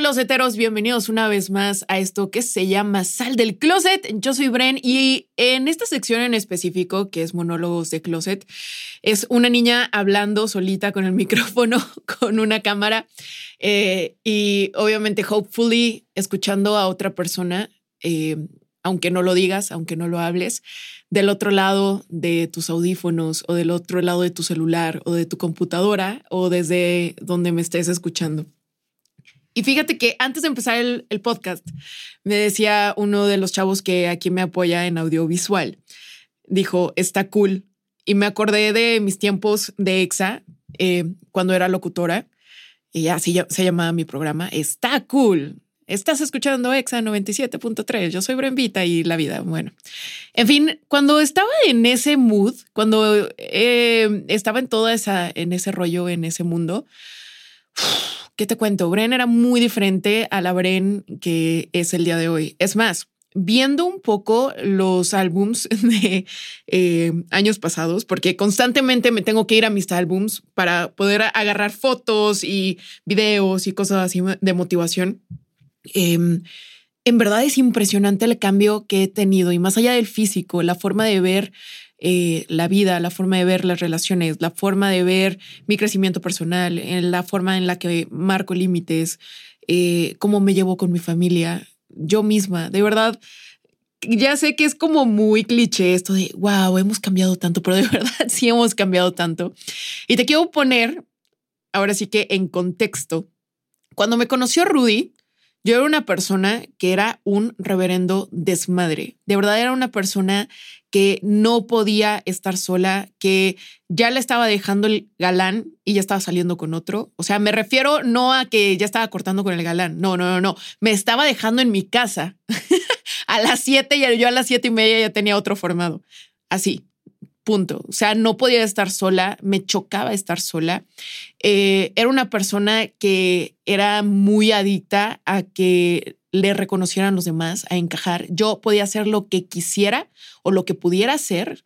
Closeteros, bienvenidos una vez más a esto que se llama Sal del Closet. Yo soy Bren y en esta sección en específico, que es monólogos de closet, es una niña hablando solita con el micrófono, con una cámara eh, y obviamente, hopefully, escuchando a otra persona, eh, aunque no lo digas, aunque no lo hables, del otro lado de tus audífonos o del otro lado de tu celular o de tu computadora o desde donde me estés escuchando. Y fíjate que antes de empezar el, podcast, me decía uno de los chavos que aquí me apoya en audiovisual, dijo, está cool. Y me acordé de mis tiempos de EXA, eh, cuando era locutora, y así se llamaba mi programa, está cool. Estás escuchando EXA 97.3. Yo soy Brenvita y la vida. Bueno, en fin, cuando estaba en ese mood, cuando eh, estaba en toda esa, en ese rollo, en ese mundo, ¿Qué te cuento? Bren era muy diferente a la Bren que es el día de hoy. Es más, viendo un poco los álbums de eh, años pasados, porque constantemente me tengo que ir a mis álbums para poder agarrar fotos y videos y cosas así de motivación. Em, en verdad es impresionante el cambio que he tenido y más allá del físico, la forma de ver eh, la vida, la forma de ver las relaciones, la forma de ver mi crecimiento personal, en la forma en la que marco límites, eh, cómo me llevo con mi familia, yo misma. De verdad, ya sé que es como muy cliché esto de, wow, hemos cambiado tanto, pero de verdad sí hemos cambiado tanto. Y te quiero poner, ahora sí que en contexto, cuando me conoció Rudy, yo era una persona que era un reverendo desmadre. De verdad era una persona que no podía estar sola, que ya le estaba dejando el galán y ya estaba saliendo con otro. O sea, me refiero no a que ya estaba cortando con el galán. No, no, no, no. Me estaba dejando en mi casa a las siete y yo a las siete y media ya tenía otro formado. Así. Punto. O sea, no podía estar sola, me chocaba estar sola. Eh, era una persona que era muy adicta a que le reconocieran los demás, a encajar. Yo podía hacer lo que quisiera o lo que pudiera hacer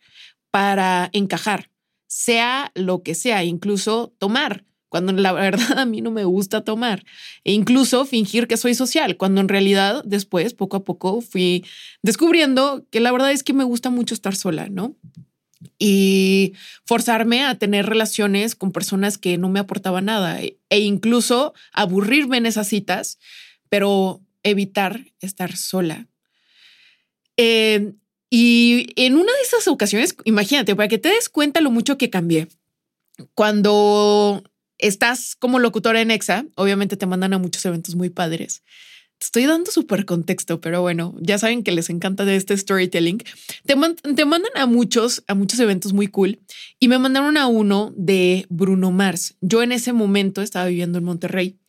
para encajar, sea lo que sea, incluso tomar cuando la verdad a mí no me gusta tomar, e incluso fingir que soy social, cuando en realidad después, poco a poco, fui descubriendo que la verdad es que me gusta mucho estar sola, ¿no? Y forzarme a tener relaciones con personas que no me aportaban nada e incluso aburrirme en esas citas, pero evitar estar sola. Eh, y en una de esas ocasiones, imagínate, para que te des cuenta lo mucho que cambié. Cuando estás como locutora en EXA, obviamente te mandan a muchos eventos muy padres estoy dando súper contexto, pero bueno, ya saben que les encanta de este storytelling. Te, te, mandan a muchos, a muchos eventos muy cool y me mandaron a uno de Bruno Mars. Yo en ese momento estaba viviendo en Monterrey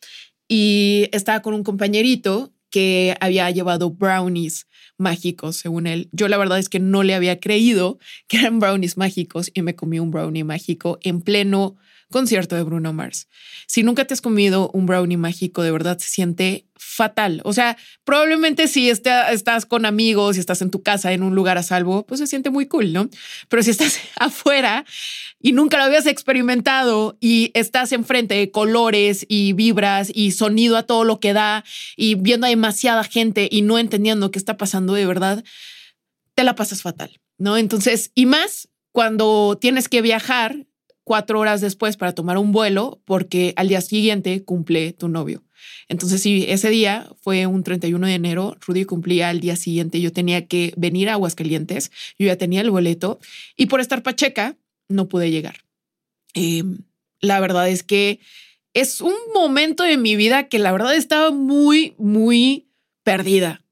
y estaba con un compañerito que había llevado brownies mágicos, según él. Yo la verdad es que no le había creído que eran brownies mágicos y me comí un brownie mágico en pleno concierto de Bruno Mars. Si nunca te has comido un brownie mágico, de verdad se siente fatal. O sea, probablemente si estás con amigos y estás en tu casa en un lugar a salvo, pues se siente muy cool, ¿no? Pero si estás afuera y nunca lo habías experimentado y estás enfrente de colores y vibras y sonido a todo lo que da y viendo a demasiada gente y no entendiendo qué está pasando de verdad, te la pasas fatal, ¿no? Entonces, y más cuando tienes que viajar cuatro horas después para tomar un vuelo porque al día siguiente cumple tu novio. Entonces, sí, ese día fue un 31 de enero, Rudy cumplía el día siguiente, yo tenía que venir a Aguascalientes, yo ya tenía el boleto y por estar pacheca no pude llegar. Em, la verdad es que es un momento de mi vida que la verdad estaba muy, muy perdida.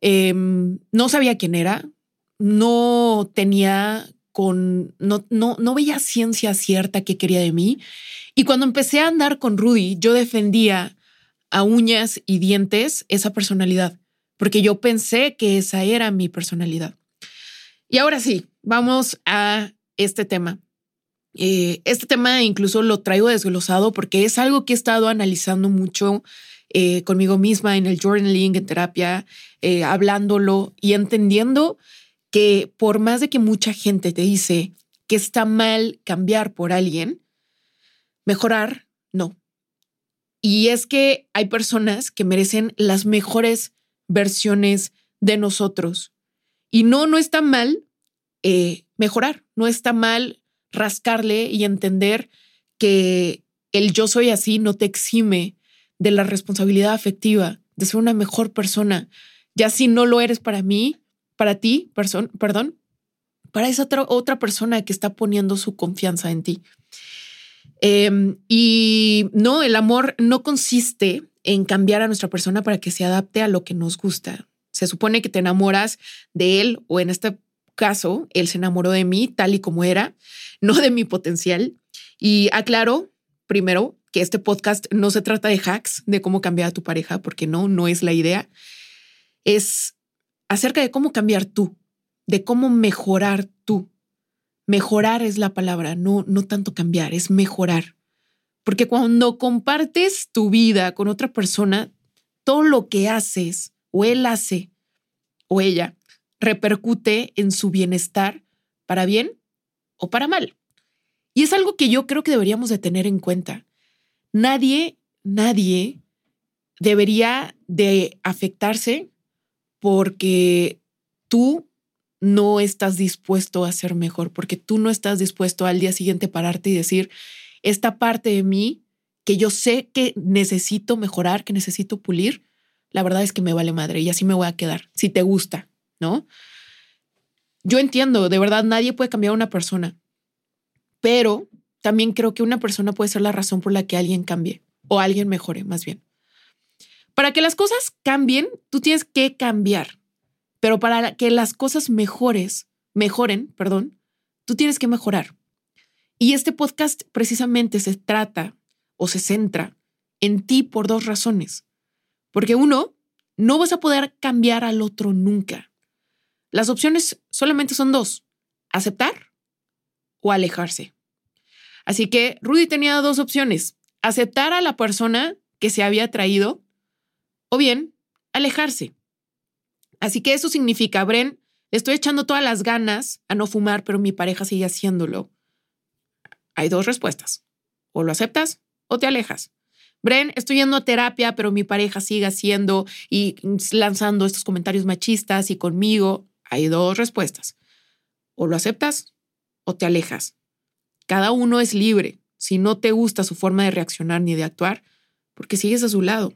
Em, no sabía quién era, no tenía con, no, no, no veía ciencia cierta que quería de mí. Y cuando empecé a andar con Rudy, yo defendía a uñas y dientes esa personalidad, porque yo pensé que esa era mi personalidad. Y ahora sí, vamos a este tema. Eh, este tema incluso lo traigo desglosado porque es algo que he estado analizando mucho eh, conmigo misma en el journaling, en terapia, eh, hablándolo y entendiendo que por más de que mucha gente te dice que está mal cambiar por alguien, mejorar, no. Y es que hay personas que merecen las mejores versiones de nosotros. Y no, no está mal mejorar, no está mal rascarle y entender que el yo soy así no te exime de la responsabilidad afectiva, de ser una mejor persona. Ya si no lo eres para mí, para ti, perdón, para esa otra, persona que está poniendo su confianza en ti. Em, y no, el amor no consiste en cambiar a nuestra persona para que se adapte a lo que nos gusta. Se supone que te enamoras de él o en este caso, él se enamoró de mí tal y como era, no de mi potencial. Y aclaro, primero, que este podcast no se trata de hacks de cómo cambiar a tu pareja, porque no, no es la idea. Es acerca de cómo cambiar tú, de cómo mejorar tú. Mejorar es la palabra, no, no tanto cambiar, es mejorar. Porque cuando compartes tu vida con otra persona, todo lo que haces o él hace o ella repercute en su bienestar para bien o para mal. Y es algo que yo creo que deberíamos de tener en cuenta. Nadie, nadie debería de afectarse porque tú no estás dispuesto a ser mejor, porque tú no estás dispuesto al día siguiente pararte y decir, esta parte de mí que yo sé que necesito mejorar, que necesito pulir, la verdad es que me vale madre y así me voy a quedar, si te gusta, ¿no? Yo entiendo, de verdad, nadie puede cambiar a una persona, pero también creo que una persona puede ser la razón por la que alguien cambie o alguien mejore, más bien. Para que las cosas cambien, tú tienes que cambiar, pero para que las cosas mejores, mejoren, perdón, tú tienes que mejorar. Y este podcast precisamente se trata o se centra en ti por dos razones. Porque uno, no vas a poder cambiar al otro nunca. Las opciones solamente son dos, aceptar o alejarse. Así que Rudy tenía dos opciones, aceptar a la persona que se había traído o bien alejarse. Así que eso significa, Bren, estoy echando todas las ganas a no fumar, pero mi pareja sigue haciéndolo. Hay dos respuestas, o lo aceptas o te alejas. Bren, estoy yendo a terapia, pero mi pareja sigue haciendo y lanzando estos comentarios machistas y conmigo. Hay dos respuestas. O lo aceptas o te alejas. Cada uno es libre. Si no te gusta su forma de reaccionar ni de actuar, porque sigues a su lado.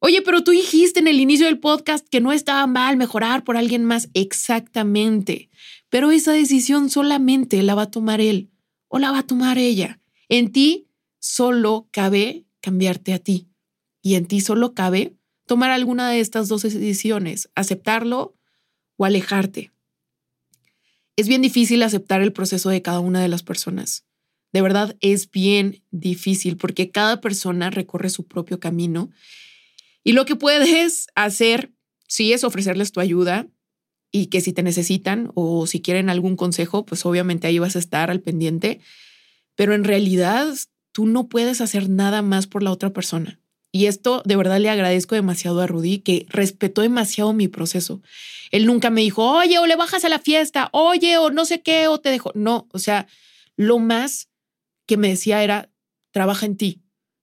Oye, pero tú dijiste en el inicio del podcast que no estaba mal mejorar por alguien más. Exactamente. Pero esa decisión solamente la va a tomar él o la va a tomar ella. En ti solo cabe cambiarte a ti. Y en ti solo cabe tomar alguna de estas dos decisiones, aceptarlo o alejarte. Es bien difícil aceptar el proceso de cada una de las personas. De verdad es bien difícil porque cada persona recorre su propio camino y lo que puedes hacer, sí, es ofrecerles tu ayuda y que si te necesitan o si quieren algún consejo, pues obviamente ahí vas a estar al pendiente, pero en realidad tú no puedes hacer nada más por la otra persona. Y esto de verdad le agradezco demasiado a Rudy, que respetó demasiado mi proceso. Él nunca me dijo, oye, o le bajas a la fiesta, oye, o no sé qué, o te dejo. No, o sea, lo más que me decía era, trabaja en ti.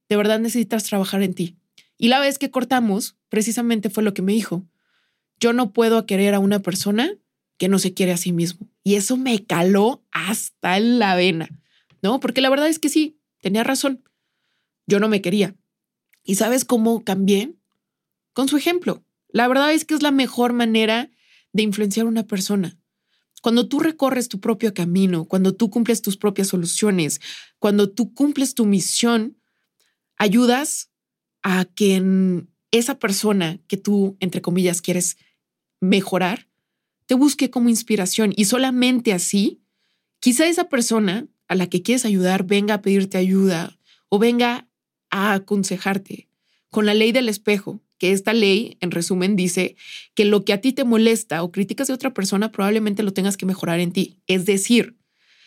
De verdad necesitas trabajar en ti. Y la vez que cortamos, precisamente fue lo que me dijo. Yo no puedo querer a una persona que no se quiere a sí mismo. Y eso me caló hasta la vena, ¿no? Porque la verdad es que sí, tenía razón. Yo no me quería. ¿Y sabes cómo cambié? Con su ejemplo. La verdad es que es la mejor manera de influenciar a una persona. Cuando tú recorres tu propio camino, cuando tú cumples tus propias soluciones, cuando tú cumples tu misión, ayudas a que esa persona que tú, entre comillas, quieres mejorar, te busque como inspiración y solamente así, quizá esa persona a la que quieres ayudar venga a pedirte ayuda o venga a aconsejarte con la ley del espejo que esta ley, en resumen, dice que lo que a ti te molesta o criticas de otra persona probablemente lo tengas que mejorar en ti. Es decir,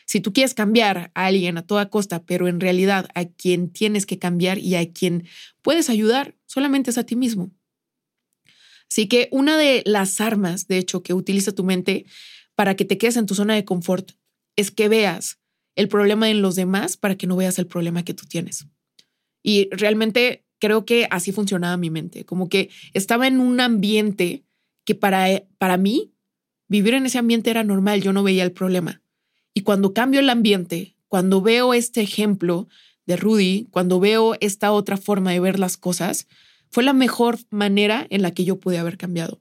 si tú quieres cambiar a alguien a toda costa, pero en realidad a quien tienes que cambiar y a quien puedes ayudar solamente es a ti mismo. Así que una de las armas, de hecho, que utiliza tu mente para que te quedes en tu zona de confort es que veas el problema en los demás para que no veas el problema que tú tienes. Y realmente creo que así funcionaba mi mente, como que estaba en un ambiente que para, para mí vivir en ese ambiente era normal, yo no veía el problema. Y cuando cambio el ambiente, cuando veo este ejemplo de Rudy, cuando veo esta otra forma de ver las cosas, fue la mejor manera en la que yo pude haber cambiado.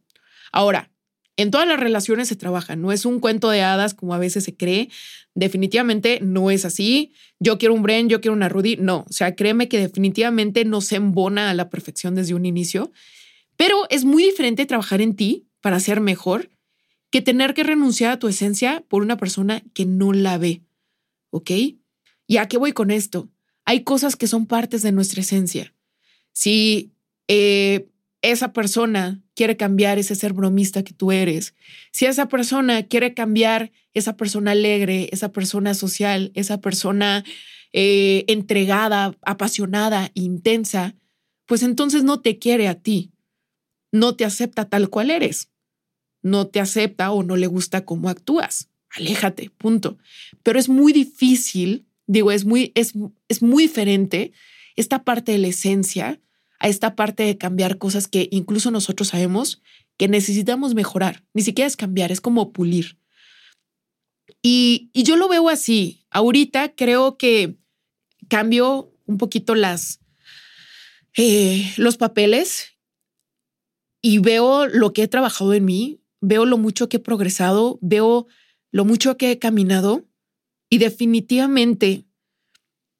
Ahora, en todas las relaciones se trabaja, no es un cuento de hadas como a veces se cree. Definitivamente no es así. Yo quiero un Bren, yo quiero una Rudy. No, o sea, créeme que definitivamente no se embona a la perfección desde un inicio, pero es muy diferente trabajar en ti para ser mejor que tener que renunciar a tu esencia por una persona que no la ve. ¿Ok? ¿Y a qué voy con esto? Hay cosas que son partes de nuestra esencia. Si eh, esa persona quiere cambiar ese ser bromista que tú eres, si esa persona quiere cambiar esa persona alegre, esa persona social, esa persona eh, entregada, apasionada, intensa, pues entonces no te quiere a ti, no te acepta tal cual eres, no te acepta o no le gusta cómo actúas. Aléjate, punto. Pero es muy difícil, digo, es muy, es, es muy diferente esta parte de la esencia a esta parte de cambiar cosas que incluso nosotros sabemos que necesitamos mejorar. Ni siquiera es cambiar, es como pulir. Y, yo lo veo así. Ahorita creo que cambio un poquito las, eh, los papeles y veo lo que he trabajado en mí, veo lo mucho que he progresado, veo lo mucho que he caminado y definitivamente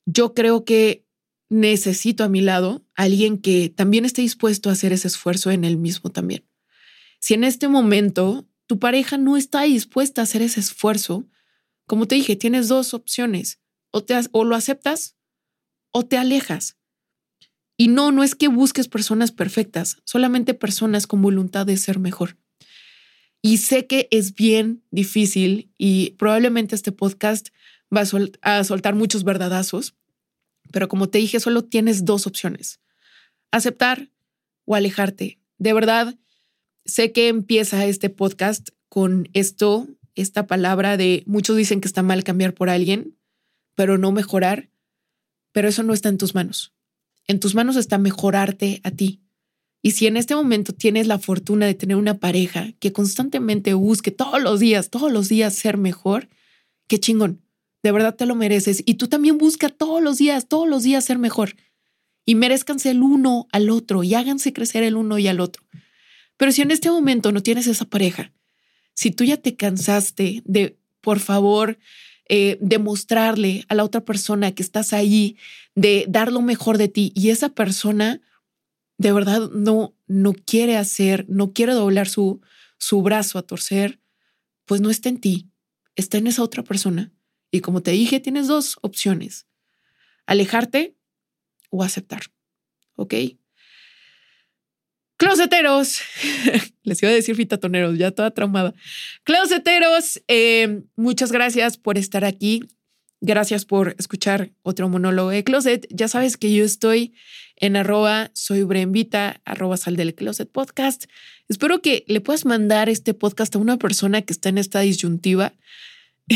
yo creo que necesito a mi lado alguien que también esté dispuesto a hacer ese esfuerzo en él mismo también. Si en este momento tu pareja no está dispuesta a hacer ese esfuerzo, como te dije, tienes dos opciones, o, te, o lo aceptas o te alejas. Y no, no es que busques personas perfectas, solamente personas con voluntad de ser mejor. Y sé que es bien difícil y probablemente este podcast va a, soltar muchos verdadazos, pero como te dije, solo tienes dos opciones, aceptar o alejarte. De verdad, sé que empieza este podcast con esto, esta palabra de muchos dicen que está mal cambiar por alguien, pero no mejorar, pero eso no está en tus manos. En tus manos está mejorarte a ti. Y si en este momento tienes la fortuna de tener una pareja que constantemente busque todos los días, todos los días ser mejor, qué chingón. De verdad te lo mereces. Y tú también busca todos los días, todos los días ser mejor. Y merezcanse el uno al otro y háganse crecer el uno y al otro. Pero si en este momento no tienes esa pareja, si tú ya te cansaste de, por favor, eh, demostrarle a la otra persona que estás ahí, de dar lo mejor de ti y esa persona de verdad no, no quiere hacer, no quiere doblar su, su brazo a torcer, pues no está en ti, está en esa otra persona. Y como te dije, tienes dos opciones, alejarte o aceptar. ¿Ok? Closeteros, les iba a decir fitatoneros, ya toda traumada. Closeteros, eh, muchas gracias por estar aquí. Gracias por escuchar otro monólogo de Closet. Ya sabes que yo estoy en arroba soy arroba sal del Closet Podcast. Espero que le puedas mandar este podcast a una persona que está en esta disyuntiva.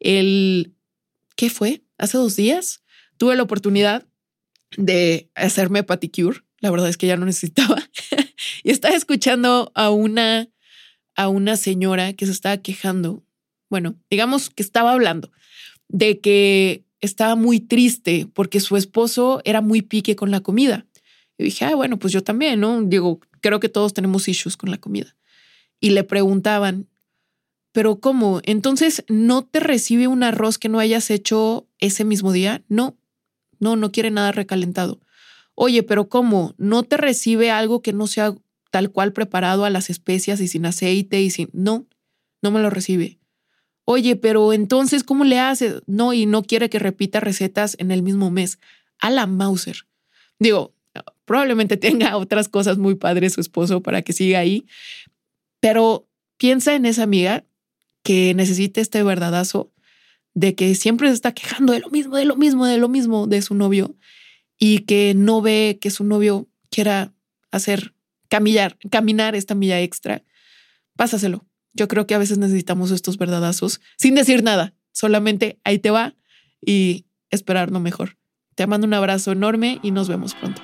El, ¿qué fue? Hace dos días tuve la oportunidad de hacerme paticure. La verdad es que ya no necesitaba. y estaba escuchando a una, a una señora que se estaba quejando. Bueno, digamos que estaba hablando de que estaba muy triste porque su esposo era muy pique con la comida. Y dije, ah, bueno, pues yo también, ¿no? Digo, creo que todos tenemos issues con la comida. Y le preguntaban, pero ¿cómo? Entonces, ¿no te recibe un arroz que no hayas hecho ese mismo día? No, no, no quiere nada recalentado. Oye, pero ¿cómo? ¿No te recibe algo que no sea tal cual preparado a las especias y sin aceite y sin... No, no me lo recibe. Oye, pero entonces, ¿cómo le hace? No, y no quiere que repita recetas en el mismo mes. A la Mauser. Digo, probablemente tenga otras cosas muy padres su esposo para que siga ahí, pero piensa en esa amiga que necesita este verdadazo de que siempre se está quejando de lo mismo, de lo mismo, de lo mismo de su novio y que no ve que su novio quiera hacer caminar, caminar esta milla extra. Pásaselo. Yo creo que a veces necesitamos estos verdadazos sin decir nada, solamente ahí te va y esperar lo mejor. Te mando un abrazo enorme y nos vemos pronto.